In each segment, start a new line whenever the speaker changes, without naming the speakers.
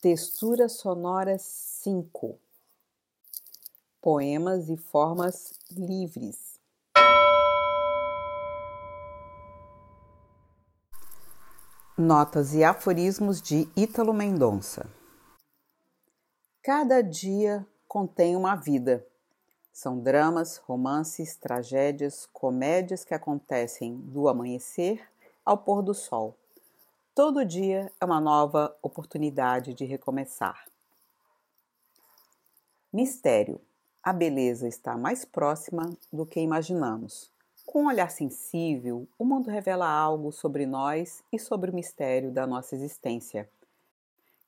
Textura sonora 5 Poemas e formas livres. Notas e aforismos de Ítalo Mendonça. Cada dia contém uma vida. São dramas, romances, tragédias, comédias que acontecem do amanhecer ao pôr do sol Todo dia é uma nova oportunidade de recomeçar. Mistério. A beleza está mais próxima do que imaginamos. Com um olhar sensível, o mundo revela algo sobre nós e sobre o mistério da nossa existência.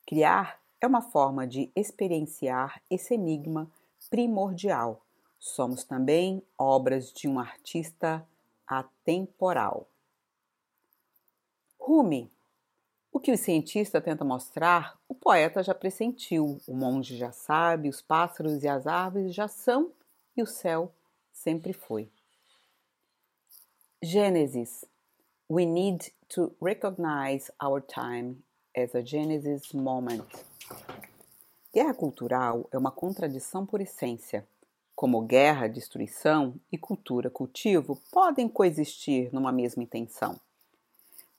Criar é uma forma de experienciar esse enigma primordial. Somos também obras de um artista atemporal. Rumi o que o cientista tenta mostrar, o poeta já pressentiu, o monge já sabe, os pássaros e as árvores já são e o céu sempre foi. Gênesis. We need to recognize our time as a Genesis moment. Guerra cultural é uma contradição por essência. Como guerra, destruição e cultura, cultivo podem coexistir numa mesma intenção.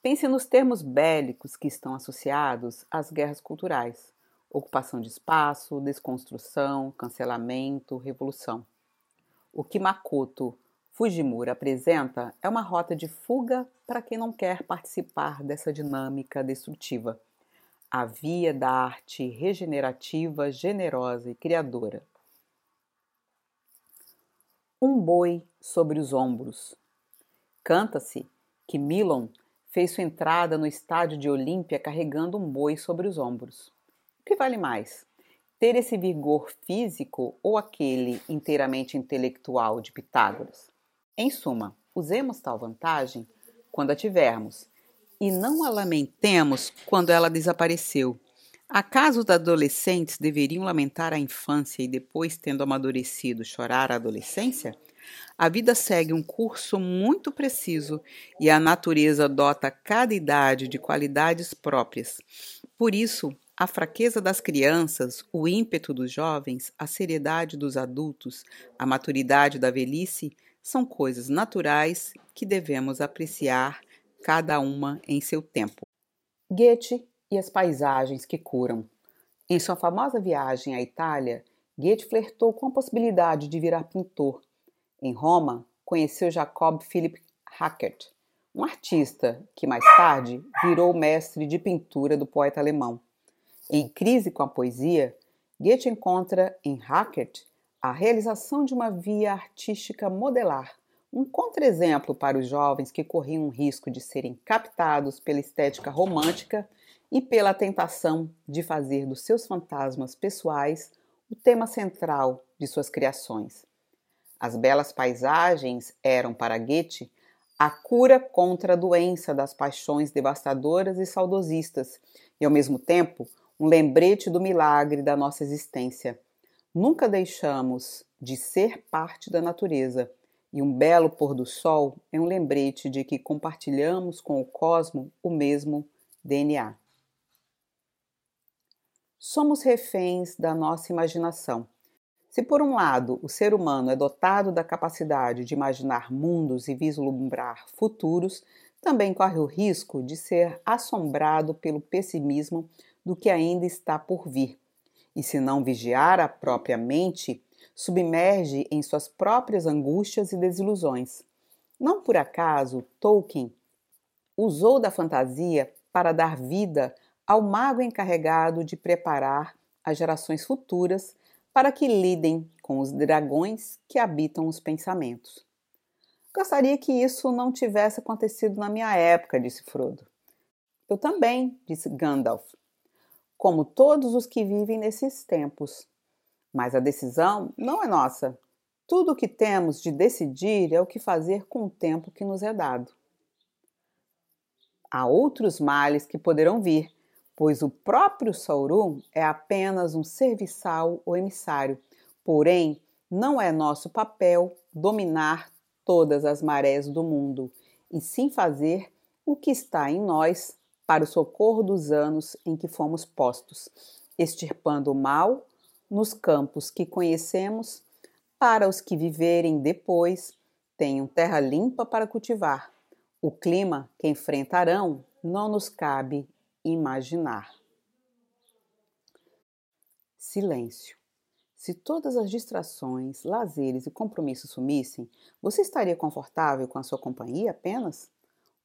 Pense nos termos bélicos que estão associados às guerras culturais: ocupação de espaço, desconstrução, cancelamento, revolução. O que Makoto Fujimura apresenta é uma rota de fuga para quem não quer participar dessa dinâmica destrutiva. A via da arte regenerativa, generosa e criadora. Um boi sobre os ombros. Canta-se que Milon fez sua entrada no estádio de Olímpia carregando um boi sobre os ombros. O que vale mais? Ter esse vigor físico ou aquele inteiramente intelectual de Pitágoras? Em suma, usemos tal vantagem quando a tivermos e não a lamentemos quando ela desapareceu. Acaso os adolescentes deveriam lamentar a infância e depois, tendo amadurecido, chorar a adolescência? A vida segue um curso muito preciso e a natureza dota cada idade de qualidades próprias. Por isso, a fraqueza das crianças, o ímpeto dos jovens, a seriedade dos adultos, a maturidade da velhice são coisas naturais que devemos apreciar cada uma em seu tempo. Goethe e as paisagens que curam. Em sua famosa viagem à Itália, Goethe flertou com a possibilidade de virar pintor em Roma, conheceu Jacob Philipp Hackert, um artista que mais tarde virou mestre de pintura do poeta alemão. Em crise com a poesia, Goethe encontra em Hackert a realização de uma via artística modelar, um contra-exemplo para os jovens que corriam o risco de serem captados pela estética romântica e pela tentação de fazer dos seus fantasmas pessoais o tema central de suas criações. As belas paisagens eram para Goethe a cura contra a doença das paixões devastadoras e saudosistas, e ao mesmo tempo um lembrete do milagre da nossa existência. Nunca deixamos de ser parte da natureza, e um belo pôr do sol é um lembrete de que compartilhamos com o cosmo o mesmo DNA. Somos reféns da nossa imaginação se, por um lado, o ser humano é dotado da capacidade de imaginar mundos e vislumbrar futuros, também corre o risco de ser assombrado pelo pessimismo do que ainda está por vir. E se não vigiar a própria mente, submerge em suas próprias angústias e desilusões. Não por acaso Tolkien usou da fantasia para dar vida ao mago encarregado de preparar as gerações futuras para que lidem com os dragões que habitam os pensamentos. Gostaria que isso não tivesse acontecido na minha época, disse Frodo. Eu também, disse Gandalf, como todos os que vivem nesses tempos. Mas a decisão não é nossa. Tudo o que temos de decidir é o que fazer com o tempo que nos é dado. Há outros males que poderão vir, pois o próprio Sauron é apenas um serviçal ou emissário. Porém, não é nosso papel dominar todas as marés do mundo, e sim fazer o que está em nós para o socorro dos anos em que fomos postos, extirpando o mal nos campos que conhecemos, para os que viverem depois, tenham terra limpa para cultivar. O clima que enfrentarão não nos cabe imaginar. Silêncio. Se todas as distrações, lazeres e compromissos sumissem, você estaria confortável com a sua companhia apenas?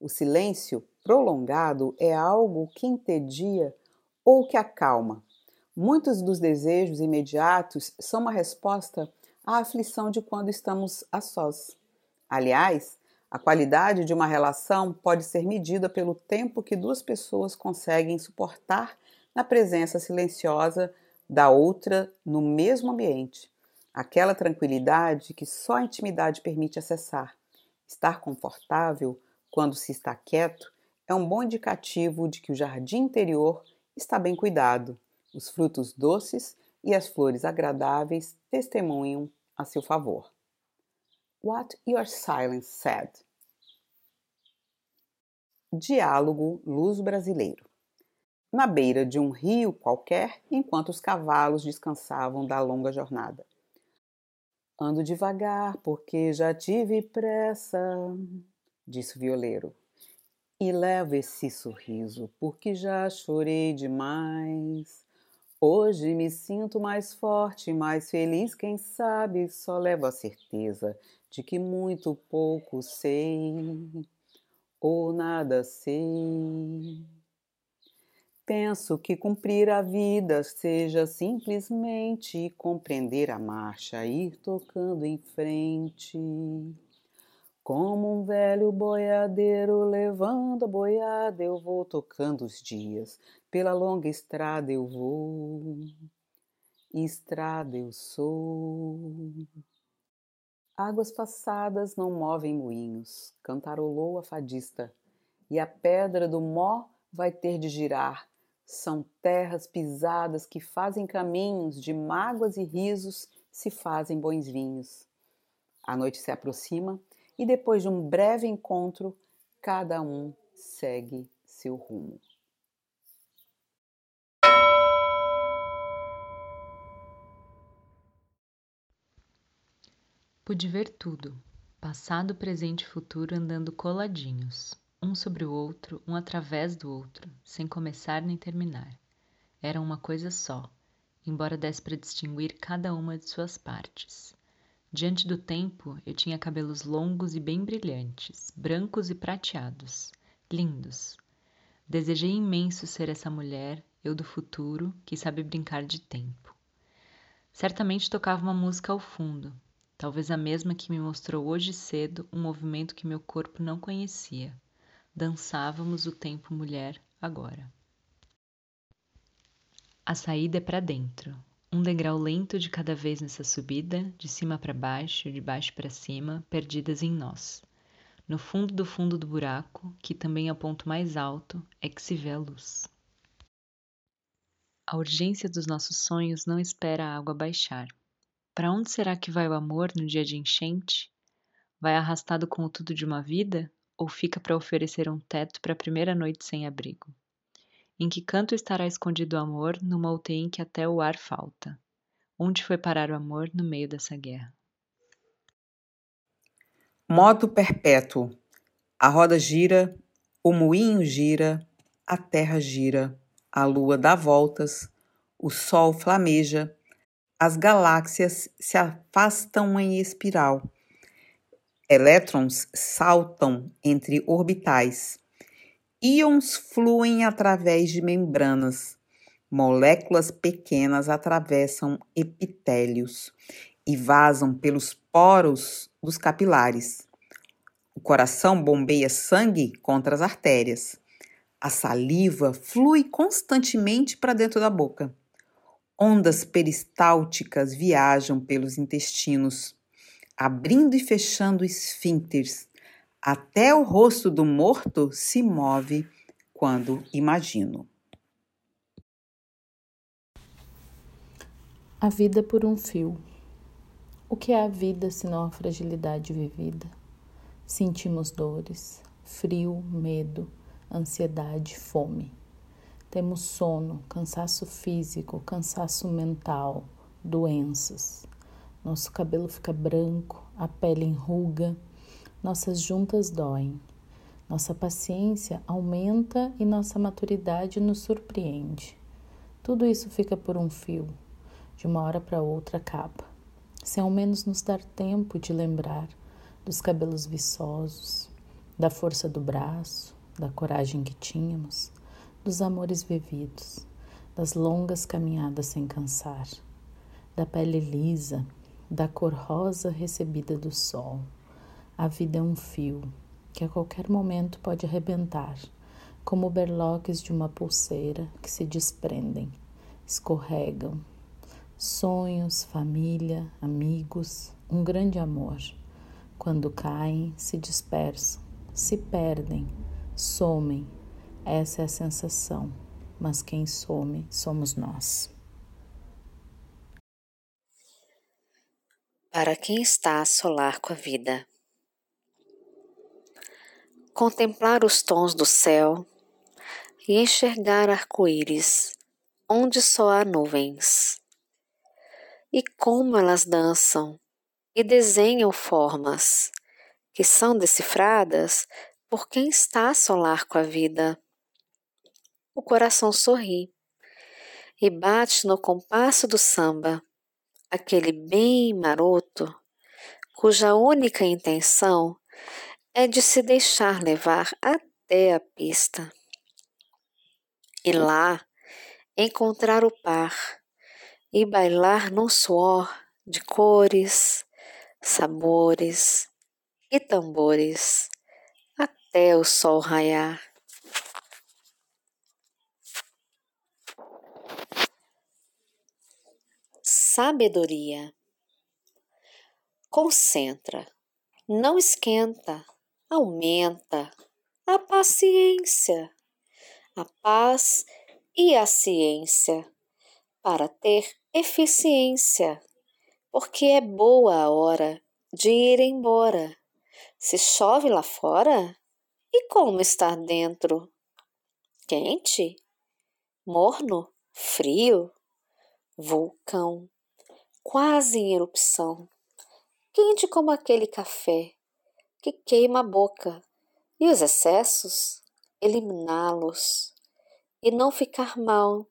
O silêncio prolongado é algo que entedia ou que acalma. Muitos dos desejos imediatos são uma resposta à aflição de quando estamos a sós. Aliás, a qualidade de uma relação pode ser medida pelo tempo que duas pessoas conseguem suportar na presença silenciosa da outra no mesmo ambiente. Aquela tranquilidade que só a intimidade permite acessar. Estar confortável quando se está quieto é um bom indicativo de que o jardim interior está bem cuidado. Os frutos doces e as flores agradáveis testemunham a seu favor. What Your Silence Said. Diálogo Luz Brasileiro. Na beira de um rio qualquer, enquanto os cavalos descansavam da longa jornada. Ando devagar porque já tive pressa, disse o violeiro. E levo esse sorriso porque já chorei demais. Hoje me sinto mais forte, mais feliz, quem sabe só levo a certeza de que muito pouco sei ou nada sei. Penso que cumprir a vida seja simplesmente compreender a marcha, ir tocando em frente. Como um velho boiadeiro levando a boiada, eu vou tocando os dias, pela longa estrada eu vou, estrada eu sou. Águas passadas não movem moinhos, cantarolou a fadista, e a pedra do mó vai ter de girar. São terras pisadas que fazem caminhos, de mágoas e risos se fazem bons vinhos. A noite se aproxima e depois de um breve encontro, cada um segue seu rumo.
Pude ver tudo, passado, presente e futuro andando coladinhos, um sobre o outro, um através do outro, sem começar nem terminar. Eram uma coisa só, embora desse para distinguir cada uma de suas partes. Diante do tempo, eu tinha cabelos longos e bem brilhantes, brancos e prateados, lindos. Desejei imenso ser essa mulher, eu do futuro, que sabe brincar de tempo. Certamente tocava uma música ao fundo, talvez a mesma que me mostrou hoje cedo um movimento que meu corpo não conhecia. Dançávamos o tempo mulher agora. A saída é para dentro, um degrau lento de cada vez nessa subida, de cima para baixo, de baixo para cima, perdidas em nós. No fundo do fundo do buraco, que também é o ponto mais alto, é que se vê a luz. A urgência dos nossos sonhos não espera a água baixar. Para onde será que vai o amor no dia de enchente? Vai arrastado com o tudo de uma vida ou fica para oferecer um teto para a primeira noite sem abrigo? Em que canto estará escondido o amor numa UTI em que até o ar falta? Onde foi parar o amor no meio dessa guerra?
Moto perpétuo. A roda gira, o moinho gira, a terra gira, a lua dá voltas, o sol flameja, as galáxias se afastam em espiral. Elétrons saltam entre orbitais Íons fluem através de membranas. Moléculas pequenas atravessam epitélios e vazam pelos poros dos capilares. O coração bombeia sangue contra as artérias. A saliva flui constantemente para dentro da boca. Ondas peristálticas viajam pelos intestinos, abrindo e fechando esfíncteres, até o rosto do morto se move quando imagino.
A vida por um fio. O que é a vida senão a fragilidade vivida? Sentimos dores, frio, medo, ansiedade, fome. Temos sono, cansaço físico, cansaço mental, doenças. Nosso cabelo fica branco, a pele enruga, nossas juntas doem. Nossa paciência aumenta e nossa maturidade nos surpreende. Tudo isso fica por um fio, de uma hora para outra acaba, sem ao menos nos dar tempo de lembrar dos cabelos viçosos, da força do braço, da coragem que tínhamos, dos amores vividos, das longas caminhadas sem cansar, da pele lisa, da cor rosa recebida do sol. A vida é um fio que a qualquer momento pode arrebentar, como berloques de uma pulseira que se desprendem, escorregam. Sonhos, família, amigos, um grande amor. Quando caem, se dispersam, se perdem, somem. Essa é a sensação, mas quem some somos nós.
Para quem está a solar com a vida contemplar os tons do céu e enxergar arco-íris onde só há nuvens. E como elas dançam e desenham formas que são decifradas por quem está a solar com a vida. O coração sorri e bate no compasso do samba, aquele bem maroto, cuja única intenção é de se deixar levar até a pista. E lá encontrar o par e bailar num suor de cores, sabores e tambores até o sol raiar. Sabedoria. Concentra, não esquenta aumenta a paciência, a paz e a ciência para ter eficiência, porque é boa a hora de ir embora. Se chove lá fora, e como estar dentro? Quente? Morno? Frio? Vulcão, quase em erupção, quente como aquele café que queima a boca, e os excessos, eliminá-los e não ficar mal,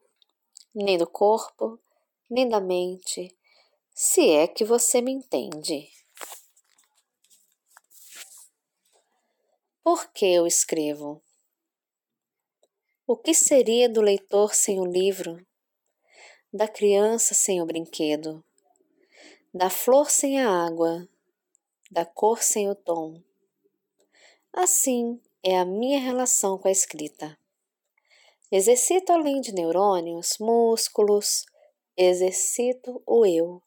nem do corpo, nem da mente, se é que você me entende. Por que eu escrevo? O que seria do leitor sem o livro? Da criança sem o brinquedo? Da flor sem a água? da cor sem o tom. Assim é a minha relação com a escrita. Exercito além de neurônios, músculos, exercito o eu.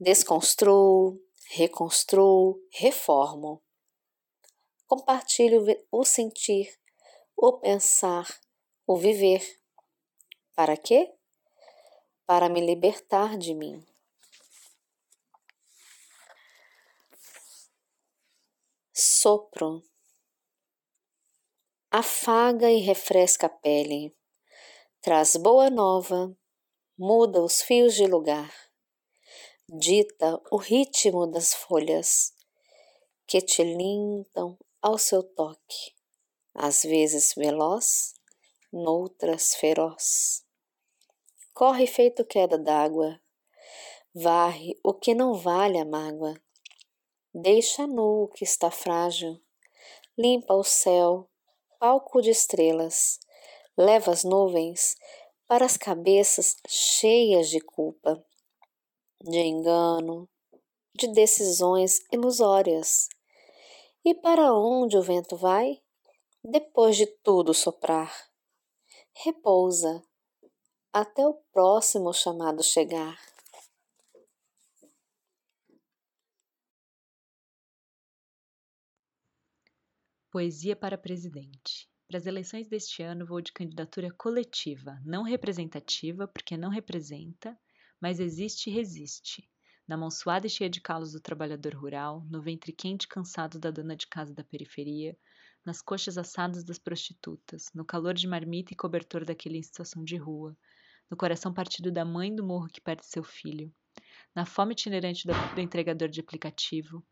Desconstruo, reconstruo, reformo. Compartilho o sentir, o pensar, o viver. Para quê? Para me libertar de mim. Sopro. Afaga e refresca a pele. Traz boa nova, muda os fios de lugar. Dita o ritmo das folhas que te lintam ao seu toque, às vezes veloz, noutras feroz. Corre feito queda d'água, varre o que não vale a mágoa Deixa nu o que está frágil, limpa o céu, palco de estrelas, leva as nuvens para as cabeças cheias de culpa, de engano, de decisões ilusórias. E para onde o vento vai? Depois de tudo soprar, repousa até o próximo chamado chegar.
Poesia para Presidente. Para as eleições deste ano, vou de candidatura coletiva, não representativa, porque não representa, mas existe e resiste. Na mão suada e cheia de calos do trabalhador rural, no ventre quente e cansado da dona de casa da periferia, nas coxas assadas das prostitutas, no calor de marmita e cobertor daquele em situação de rua, no coração partido da mãe do morro que perde seu filho, na fome itinerante do, do entregador de aplicativo,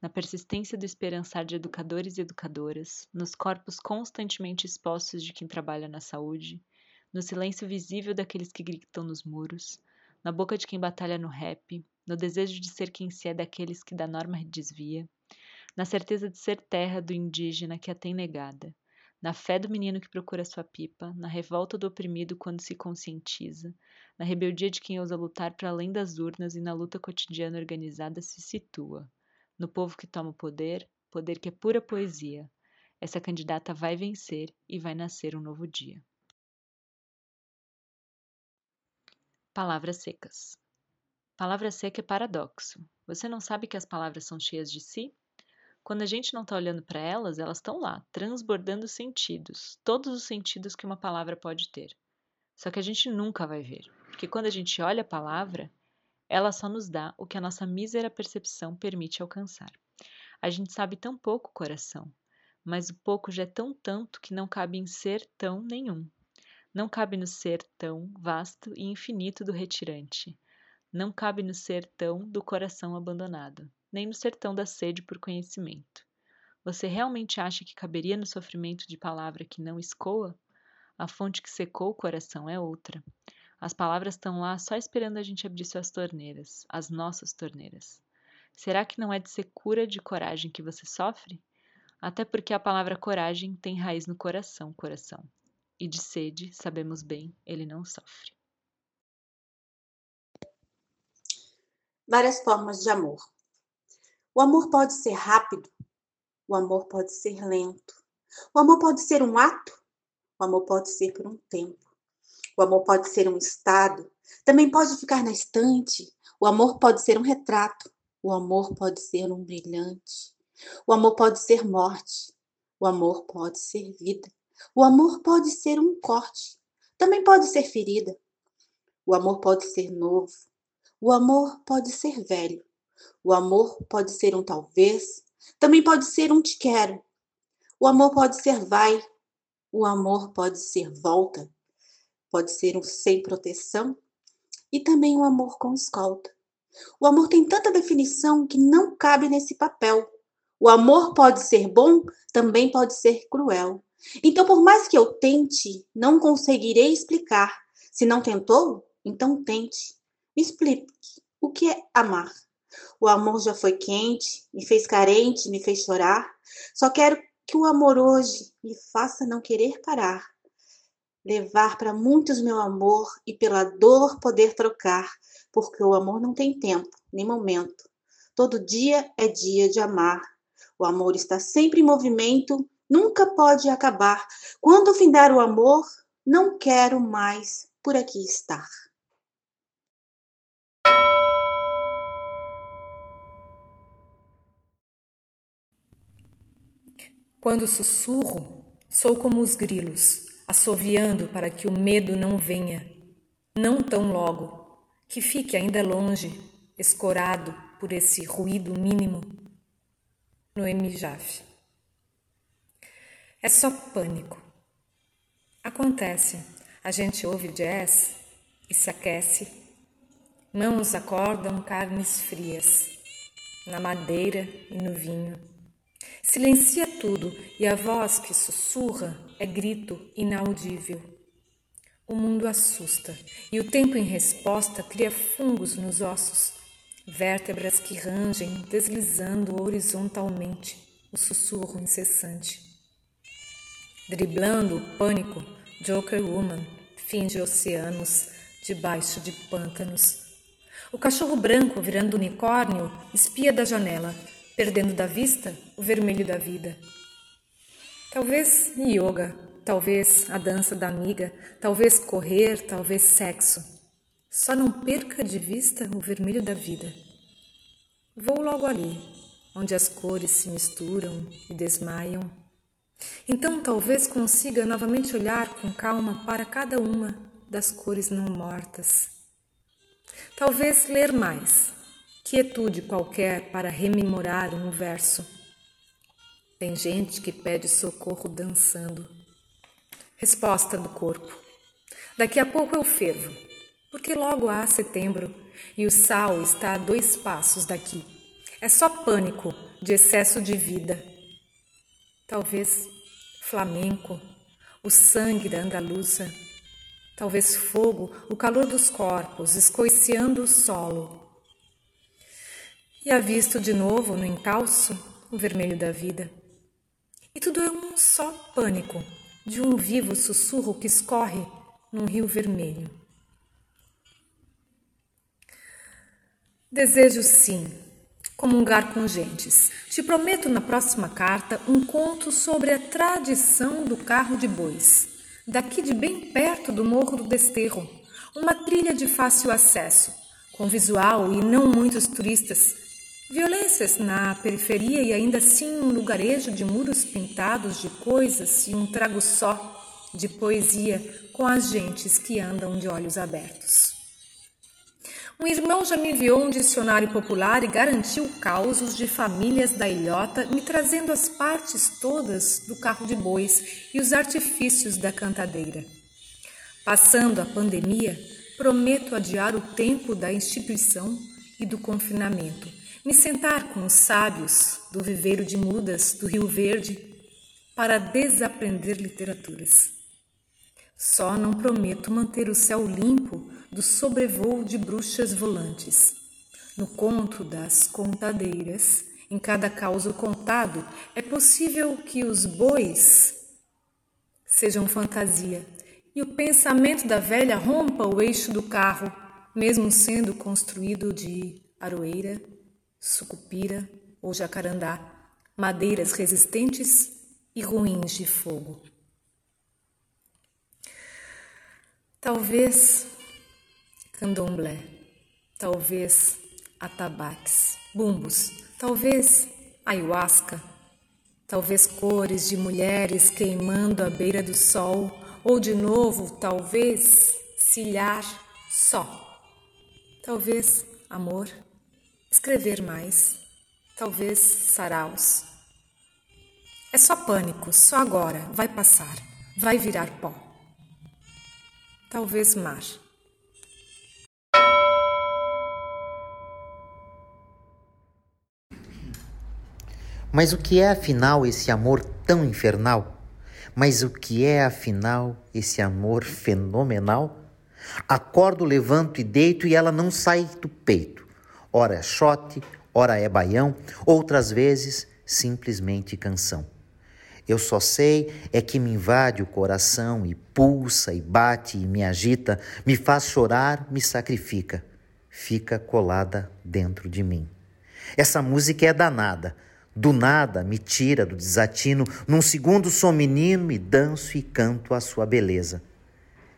na persistência do esperançar de educadores e educadoras, nos corpos constantemente expostos de quem trabalha na saúde, no silêncio visível daqueles que gritam nos muros, na boca de quem batalha no rap, no desejo de ser quem se é daqueles que da norma desvia, na certeza de ser terra do indígena que a tem negada, na fé do menino que procura sua pipa, na revolta do oprimido quando se conscientiza, na rebeldia de quem ousa lutar para além das urnas e na luta cotidiana organizada se situa. No povo que toma o poder, poder que é pura poesia. Essa candidata vai vencer e vai nascer um novo dia. Palavras secas. Palavra seca é paradoxo. Você não sabe que as palavras são cheias de si? Quando a gente não está olhando para elas, elas estão lá, transbordando sentidos, todos os sentidos que uma palavra pode ter. Só que a gente nunca vai ver, porque quando a gente olha a palavra, ela só nos dá o que a nossa mísera percepção permite alcançar. A gente sabe tão pouco coração, mas o pouco já é tão tanto que não cabe em ser tão nenhum. Não cabe no ser tão vasto e infinito do retirante. Não cabe no ser tão do coração abandonado nem no sertão da sede por conhecimento. Você realmente acha que caberia no sofrimento de palavra que não escoa? A fonte que secou o coração é outra. As palavras estão lá só esperando a gente abrir suas torneiras, as nossas torneiras. Será que não é de secura de coragem que você sofre? Até porque a palavra coragem tem raiz no coração, coração. E de sede, sabemos bem, ele não sofre.
Várias formas de amor. O amor pode ser rápido, o amor pode ser lento, o amor pode ser um ato, o amor pode ser por um tempo, o amor pode ser um estado, também pode ficar na estante, o amor pode ser um retrato, o amor pode ser um brilhante, o amor pode ser morte, o amor pode ser vida, o amor pode ser um corte, também pode ser ferida, o amor pode ser novo, o amor pode ser velho, o amor pode ser um talvez, também pode ser um te quero. O amor pode ser vai, o amor pode ser volta, pode ser um sem proteção e também um amor com escolta. O amor tem tanta definição que não cabe nesse papel. O amor pode ser bom, também pode ser cruel. Então, por mais que eu tente, não conseguirei explicar. Se não tentou, então tente. Me explique o que é amar. O amor já foi quente, me fez carente, me fez chorar. Só quero que o amor hoje me faça não querer parar. Levar para muitos meu amor e pela dor poder trocar, porque o amor não tem tempo, nem momento. Todo dia é dia de amar. O amor está sempre em movimento, nunca pode acabar. Quando findar o amor, não quero mais por aqui estar.
Quando sussurro, sou como os grilos, assoviando para que o medo não venha, não tão logo, que fique ainda longe, escorado por esse ruído mínimo. Noemi Jaffe. É só pânico. Acontece, a gente ouve jazz e se aquece, mãos acordam carnes frias, na madeira e no vinho Silencia tudo e a voz que sussurra é grito inaudível. O mundo assusta e o tempo em resposta cria fungos nos ossos, vértebras que rangem, deslizando horizontalmente o sussurro incessante. Driblando o pânico, Joker Woman finge oceanos debaixo de pântanos. O cachorro branco, virando unicórnio, espia da janela, perdendo da vista o vermelho da vida. Talvez yoga, talvez a dança da amiga, talvez correr, talvez sexo. Só não perca de vista o vermelho da vida. Vou logo ali, onde as cores se misturam e desmaiam. Então talvez consiga novamente olhar com calma para cada uma das cores não mortas. Talvez ler mais, quietude qualquer para rememorar um verso. Tem gente que pede socorro dançando. Resposta do corpo. Daqui a pouco eu fervo, porque logo há setembro e o sal está a dois passos daqui. É só pânico de excesso de vida. Talvez flamenco, o sangue da andaluza. Talvez fogo, o calor dos corpos, escoiciando o solo. E avisto de novo no encalço o vermelho da vida. E tudo é um só pânico de um vivo sussurro que escorre num rio vermelho. Desejo sim comungar com gentes. Te prometo na próxima carta um conto sobre a tradição do carro de bois, daqui de bem perto do Morro do Desterro, uma trilha de fácil acesso, com visual e não muitos turistas. Violências na periferia e ainda assim um lugarejo de muros pintados de coisas e um trago só de poesia com as gentes que andam de olhos abertos. Um irmão já me enviou um dicionário popular e garantiu causos de famílias da ilhota, me trazendo as partes todas do carro de bois e os artifícios da cantadeira. Passando a pandemia, prometo adiar o tempo da instituição e do confinamento, me sentar com os sábios do viveiro de mudas do Rio Verde para desaprender literaturas. Só não prometo manter o céu limpo do sobrevoo de bruxas volantes. No conto das contadeiras, em cada causo contado, é possível que os bois sejam fantasia e o pensamento da velha rompa o eixo do carro, mesmo sendo construído de aroeira, sucupira ou jacarandá, madeiras resistentes e ruins de fogo. Talvez candomblé, talvez atabaques, bumbos, talvez ayahuasca, talvez cores de mulheres queimando à beira do sol, ou de novo, talvez cilhar só, talvez amor, escrever mais, talvez saraus. É só pânico, só agora, vai passar, vai virar pó. Talvez mar.
Mas o que é afinal esse amor tão infernal? Mas o que é afinal esse amor fenomenal? Acordo, levanto e deito e ela não sai do peito. Ora é shot, ora é baião, outras vezes simplesmente canção. Eu só sei é que me invade o coração e pulsa e bate e me agita, me faz chorar, me sacrifica, fica colada dentro de mim. Essa música é danada do nada me tira do desatino, num segundo sou menino e danço e canto a sua beleza.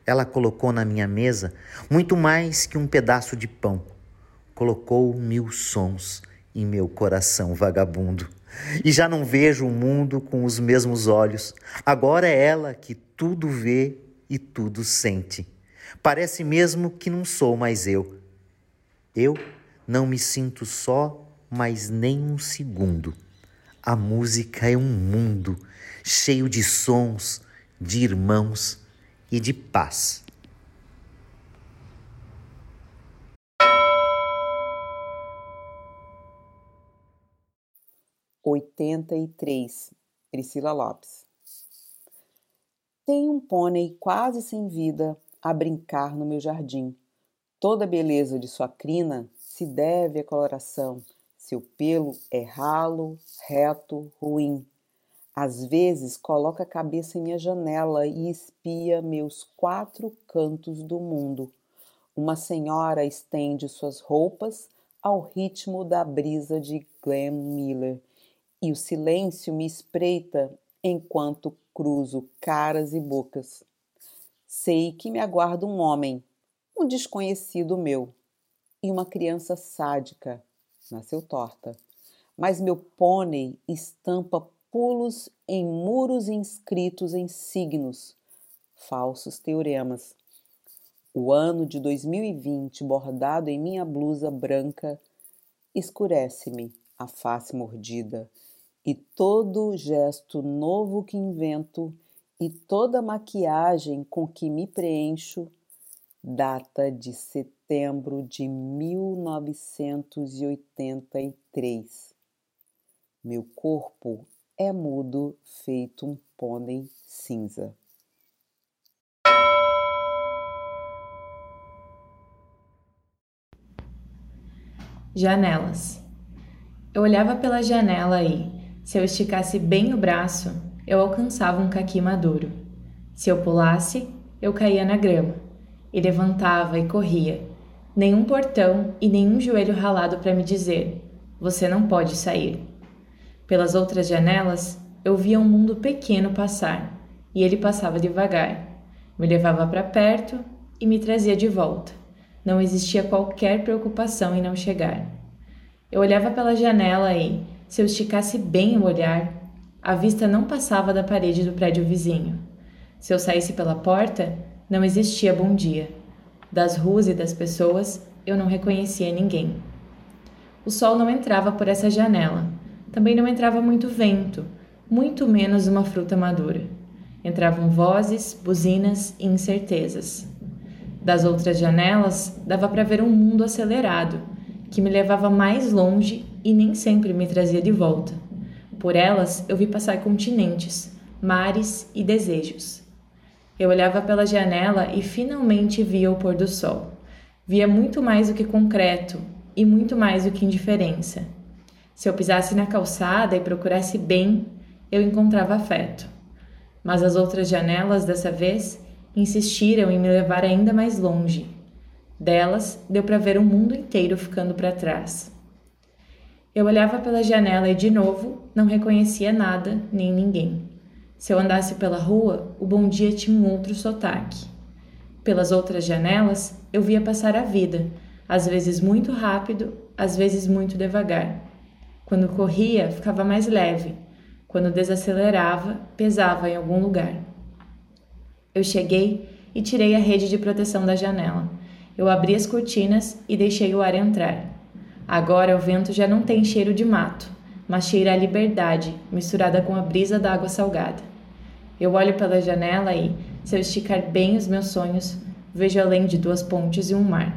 Ela colocou na minha mesa muito mais que um pedaço de pão. Colocou mil sons em meu coração vagabundo. E já não vejo o mundo com os mesmos olhos. Agora é ela que tudo vê e tudo sente. Parece mesmo que não sou mais eu. Eu não me sinto só mais nem um segundo. A música é um mundo cheio de sons, de irmãos e de paz.
Oitenta e três Priscila Lopes Tem um pônei quase sem vida a brincar no meu jardim. Toda a beleza de sua crina se deve à coloração. Seu pelo é ralo, reto, ruim. Às vezes coloca a cabeça em minha janela e espia meus quatro cantos do mundo. Uma senhora estende suas roupas ao ritmo da brisa de Glenn Miller e o silêncio me espreita enquanto cruzo caras e bocas. Sei que me aguarda um homem, um desconhecido meu, e uma criança sádica. Nasceu torta. Mas meu pônei estampa pulos em muros inscritos em signos, falsos teoremas. O ano de 2020, bordado em minha blusa branca, escurece-me a face mordida e todo gesto novo que invento e toda maquiagem com que me preencho data de setembro de 1983. Meu corpo é mudo, feito um pônei cinza.
Janelas. Eu olhava pela janela e, se eu esticasse bem o braço, eu alcançava um caqui maduro. Se eu pulasse, eu caía na grama. E levantava e corria. Nenhum portão e nenhum joelho ralado para me dizer: você não pode sair. Pelas outras janelas, eu via um mundo pequeno passar, e ele passava devagar. Me levava para perto e me trazia de volta. Não existia qualquer preocupação em não chegar. Eu olhava pela janela e, se eu esticasse bem o olhar, a vista não passava da parede do prédio vizinho. Se eu saísse pela porta, não existia bom dia. Das ruas e das pessoas, eu não reconhecia ninguém. O sol não entrava por essa janela. Também não entrava muito vento, muito menos uma fruta madura. Entravam vozes, buzinas e incertezas. Das outras janelas dava para ver um mundo acelerado, que me levava mais longe e nem sempre me trazia de volta. Por elas eu vi passar continentes, mares e desejos. Eu olhava pela janela e finalmente via o pôr do sol. Via muito mais do que concreto e muito mais do que indiferença. Se eu pisasse na calçada e procurasse bem, eu encontrava afeto. Mas as outras janelas dessa vez insistiram em me levar ainda mais longe. Delas deu para ver o mundo inteiro ficando para trás. Eu olhava pela janela e de novo não reconhecia nada nem ninguém. Se eu andasse pela rua, o bom dia tinha um outro sotaque. Pelas outras janelas, eu via passar a vida, às vezes muito rápido, às vezes muito devagar. Quando corria, ficava mais leve. Quando desacelerava, pesava em algum lugar. Eu cheguei e tirei a rede de proteção da janela. Eu abri as cortinas e deixei o ar entrar. Agora o vento já não tem cheiro de mato, mas cheira a liberdade, misturada com a brisa da água salgada. Eu olho pela janela e, se eu esticar bem os meus sonhos, vejo além de duas pontes e um mar.